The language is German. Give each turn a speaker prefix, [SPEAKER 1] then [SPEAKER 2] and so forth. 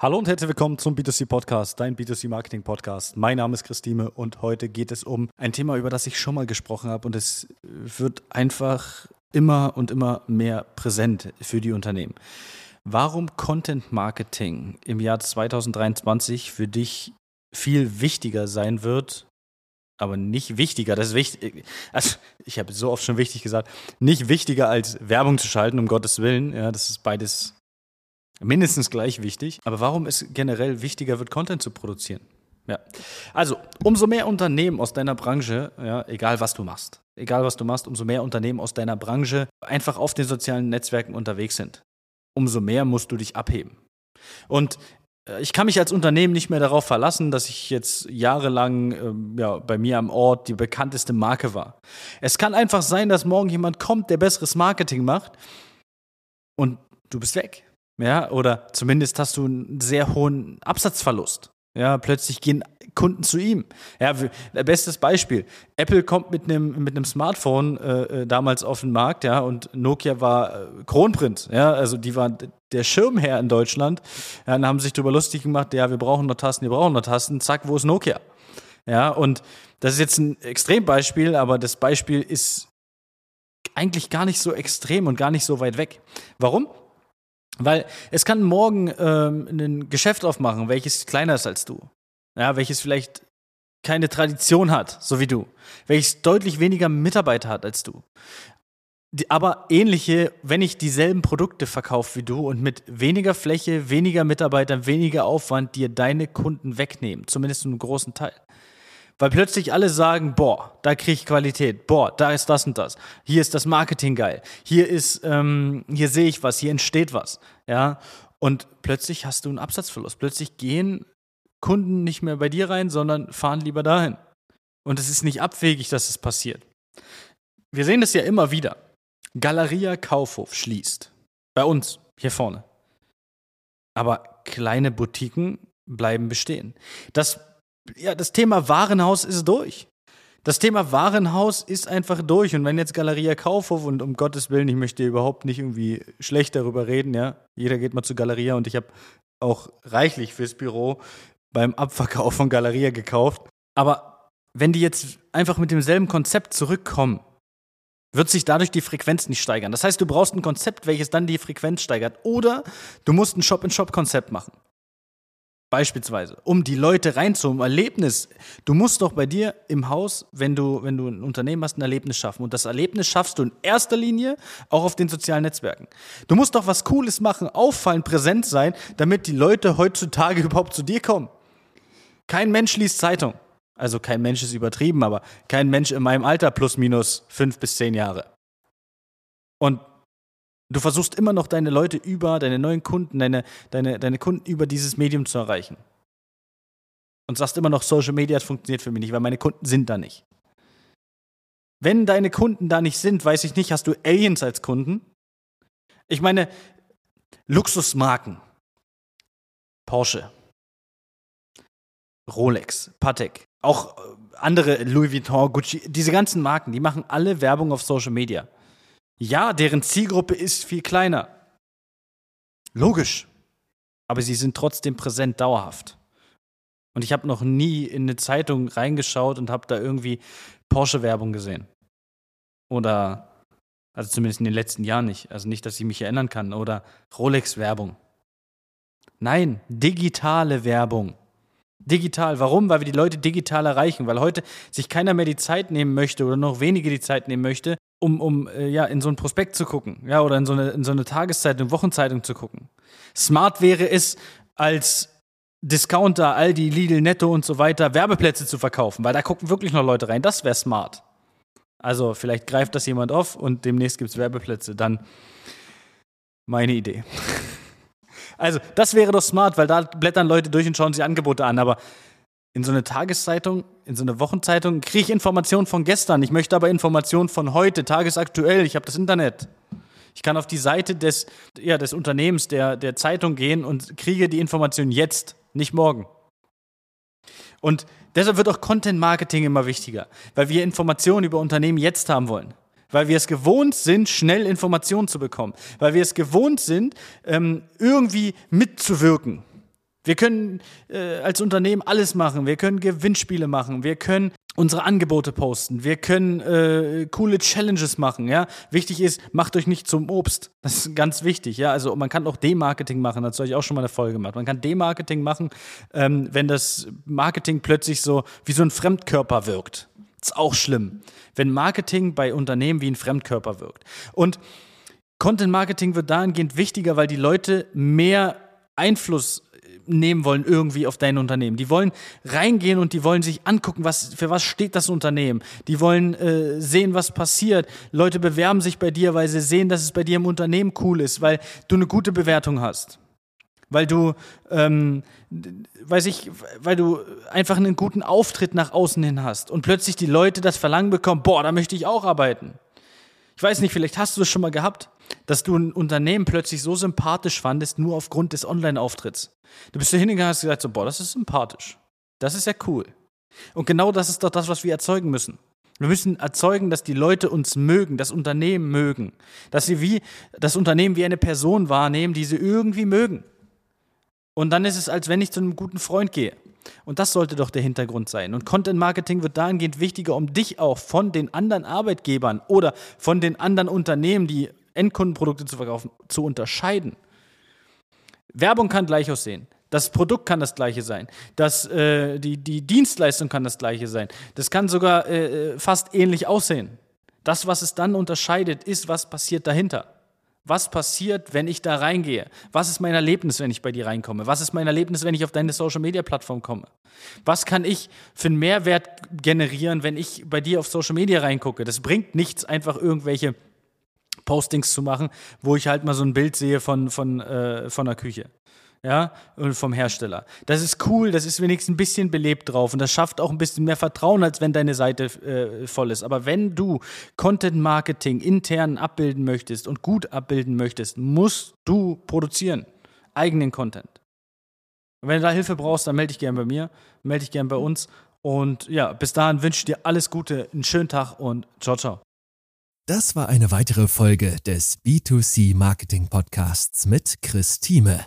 [SPEAKER 1] Hallo und herzlich willkommen zum B2C Podcast, dein B2C Marketing Podcast. Mein Name ist Christine und heute geht es um ein Thema, über das ich schon mal gesprochen habe und es wird einfach immer und immer mehr präsent für die Unternehmen. Warum Content Marketing im Jahr 2023 für dich viel wichtiger sein wird, aber nicht wichtiger, das ist wichtig, also ich habe so oft schon wichtig gesagt, nicht wichtiger als Werbung zu schalten, um Gottes Willen, ja, das ist beides mindestens gleich wichtig. Aber warum es generell wichtiger wird, Content zu produzieren? Ja. Also, umso mehr Unternehmen aus deiner Branche, ja, egal was du machst, egal was du machst, umso mehr Unternehmen aus deiner Branche einfach auf den sozialen Netzwerken unterwegs sind, umso mehr musst du dich abheben. Und äh, ich kann mich als Unternehmen nicht mehr darauf verlassen, dass ich jetzt jahrelang ähm, ja, bei mir am Ort die bekannteste Marke war. Es kann einfach sein, dass morgen jemand kommt, der besseres Marketing macht und du bist weg. Ja, oder zumindest hast du einen sehr hohen Absatzverlust. Ja, plötzlich gehen Kunden zu ihm. Ja, bestes Beispiel. Apple kommt mit einem mit einem Smartphone äh, äh, damals auf den Markt, ja, und Nokia war äh, Kronprinz, ja, also die waren der Schirmherr in Deutschland. Ja, dann haben sich darüber lustig gemacht, ja, wir brauchen noch Tasten, wir brauchen noch Tasten, zack, wo ist Nokia? Ja, und das ist jetzt ein Extrembeispiel, aber das Beispiel ist eigentlich gar nicht so extrem und gar nicht so weit weg. Warum? Weil es kann morgen ähm, ein Geschäft aufmachen, welches kleiner ist als du. Ja, welches vielleicht keine Tradition hat, so wie du. Welches deutlich weniger Mitarbeiter hat als du. Die, aber ähnliche, wenn ich dieselben Produkte verkaufe wie du und mit weniger Fläche, weniger Mitarbeitern, weniger Aufwand dir deine Kunden wegnehmen, zumindest einen großen Teil. Weil plötzlich alle sagen, boah, da kriege ich Qualität, boah, da ist das und das, hier ist das Marketing geil, hier ist, ähm, hier sehe ich was, hier entsteht was, ja. Und plötzlich hast du einen Absatzverlust. Plötzlich gehen Kunden nicht mehr bei dir rein, sondern fahren lieber dahin. Und es ist nicht abwegig, dass es passiert. Wir sehen das ja immer wieder. Galeria Kaufhof schließt. Bei uns, hier vorne. Aber kleine Boutiquen bleiben bestehen. Das ja, das Thema Warenhaus ist durch. Das Thema Warenhaus ist einfach durch. Und wenn jetzt Galeria Kaufhof und um Gottes Willen, ich möchte überhaupt nicht irgendwie schlecht darüber reden, ja. Jeder geht mal zu Galeria und ich habe auch reichlich fürs Büro beim Abverkauf von Galeria gekauft. Aber wenn die jetzt einfach mit demselben Konzept zurückkommen, wird sich dadurch die Frequenz nicht steigern. Das heißt, du brauchst ein Konzept, welches dann die Frequenz steigert. Oder du musst ein Shop-in-Shop-Konzept machen. Beispielsweise, um die Leute rein zum Erlebnis. Du musst doch bei dir im Haus, wenn du, wenn du ein Unternehmen hast, ein Erlebnis schaffen. Und das Erlebnis schaffst du in erster Linie auch auf den sozialen Netzwerken. Du musst doch was Cooles machen, auffallen, präsent sein, damit die Leute heutzutage überhaupt zu dir kommen. Kein Mensch liest Zeitung. Also kein Mensch ist übertrieben, aber kein Mensch in meinem Alter plus minus fünf bis zehn Jahre. Und Du versuchst immer noch deine Leute über, deine neuen Kunden, deine, deine, deine Kunden über dieses Medium zu erreichen. Und sagst immer noch, Social Media funktioniert für mich nicht, weil meine Kunden sind da nicht. Wenn deine Kunden da nicht sind, weiß ich nicht, hast du Aliens als Kunden? Ich meine, Luxusmarken. Porsche, Rolex, Patek, auch äh, andere Louis Vuitton, Gucci, diese ganzen Marken, die machen alle Werbung auf Social Media. Ja, deren Zielgruppe ist viel kleiner. Logisch. Aber sie sind trotzdem präsent dauerhaft. Und ich habe noch nie in eine Zeitung reingeschaut und habe da irgendwie Porsche-Werbung gesehen. Oder, also zumindest in den letzten Jahren nicht. Also nicht, dass ich mich erinnern kann. Oder Rolex-Werbung. Nein, digitale Werbung. Digital. Warum? Weil wir die Leute digital erreichen. Weil heute sich keiner mehr die Zeit nehmen möchte oder noch wenige die Zeit nehmen möchte, um, um äh, ja, in so ein Prospekt zu gucken, ja, oder in so eine, in so eine Tageszeitung, Wochenzeitung zu gucken. Smart wäre es, als Discounter, Aldi, Lidl, Netto und so weiter Werbeplätze zu verkaufen, weil da gucken wirklich noch Leute rein. Das wäre smart. Also vielleicht greift das jemand auf und demnächst gibt es Werbeplätze. Dann meine Idee. Also das wäre doch smart, weil da blättern Leute durch und schauen sich Angebote an. Aber in so eine Tageszeitung, in so eine Wochenzeitung, kriege ich Informationen von gestern. Ich möchte aber Informationen von heute, tagesaktuell. Ich habe das Internet. Ich kann auf die Seite des, ja, des Unternehmens, der, der Zeitung gehen und kriege die Information jetzt, nicht morgen. Und deshalb wird auch Content Marketing immer wichtiger, weil wir Informationen über Unternehmen jetzt haben wollen. Weil wir es gewohnt sind, schnell Informationen zu bekommen. Weil wir es gewohnt sind, ähm, irgendwie mitzuwirken. Wir können äh, als Unternehmen alles machen. Wir können Gewinnspiele machen. Wir können unsere Angebote posten. Wir können äh, coole Challenges machen. Ja, wichtig ist, macht euch nicht zum Obst. Das ist ganz wichtig. Ja, also man kann auch Demarketing machen. Dazu habe ich auch schon mal eine Folge gemacht. Man kann Demarketing machen, ähm, wenn das Marketing plötzlich so wie so ein Fremdkörper wirkt. Das ist auch schlimm, wenn Marketing bei Unternehmen wie ein Fremdkörper wirkt. Und Content Marketing wird dahingehend wichtiger, weil die Leute mehr Einfluss nehmen wollen irgendwie auf dein Unternehmen. Die wollen reingehen und die wollen sich angucken, was, für was steht das Unternehmen. Die wollen äh, sehen, was passiert. Leute bewerben sich bei dir, weil sie sehen, dass es bei dir im Unternehmen cool ist, weil du eine gute Bewertung hast. Weil du, ähm, weiß ich, weil du einfach einen guten Auftritt nach außen hin hast und plötzlich die Leute das Verlangen bekommen, boah, da möchte ich auch arbeiten. Ich weiß nicht, vielleicht hast du es schon mal gehabt, dass du ein Unternehmen plötzlich so sympathisch fandest, nur aufgrund des Online-Auftritts. Du bist da hingegangen und hast gesagt, so, boah, das ist sympathisch. Das ist ja cool. Und genau das ist doch das, was wir erzeugen müssen. Wir müssen erzeugen, dass die Leute uns mögen, das Unternehmen mögen. Dass sie wie, das Unternehmen wie eine Person wahrnehmen, die sie irgendwie mögen. Und dann ist es, als wenn ich zu einem guten Freund gehe. Und das sollte doch der Hintergrund sein. Und Content Marketing wird dahingehend wichtiger, um dich auch von den anderen Arbeitgebern oder von den anderen Unternehmen, die Endkundenprodukte zu verkaufen, zu unterscheiden. Werbung kann gleich aussehen. Das Produkt kann das gleiche sein. Das, äh, die, die Dienstleistung kann das gleiche sein. Das kann sogar äh, äh fast ähnlich aussehen. Das, was es dann unterscheidet, ist, was passiert dahinter. Was passiert, wenn ich da reingehe? Was ist mein Erlebnis, wenn ich bei dir reinkomme? Was ist mein Erlebnis, wenn ich auf deine Social Media Plattform komme? Was kann ich für einen Mehrwert generieren, wenn ich bei dir auf Social Media reingucke? Das bringt nichts, einfach irgendwelche Postings zu machen, wo ich halt mal so ein Bild sehe von, von, äh, von der Küche ja, und vom Hersteller. Das ist cool, das ist wenigstens ein bisschen belebt drauf und das schafft auch ein bisschen mehr Vertrauen, als wenn deine Seite äh, voll ist. Aber wenn du Content Marketing intern abbilden möchtest und gut abbilden möchtest, musst du produzieren. Eigenen Content. Und wenn du da Hilfe brauchst, dann melde dich gerne bei mir, melde dich gerne bei uns. Und ja, bis dahin wünsche ich dir alles Gute, einen schönen Tag und ciao, ciao.
[SPEAKER 2] Das war eine weitere Folge des B2C Marketing Podcasts mit Chris Thieme.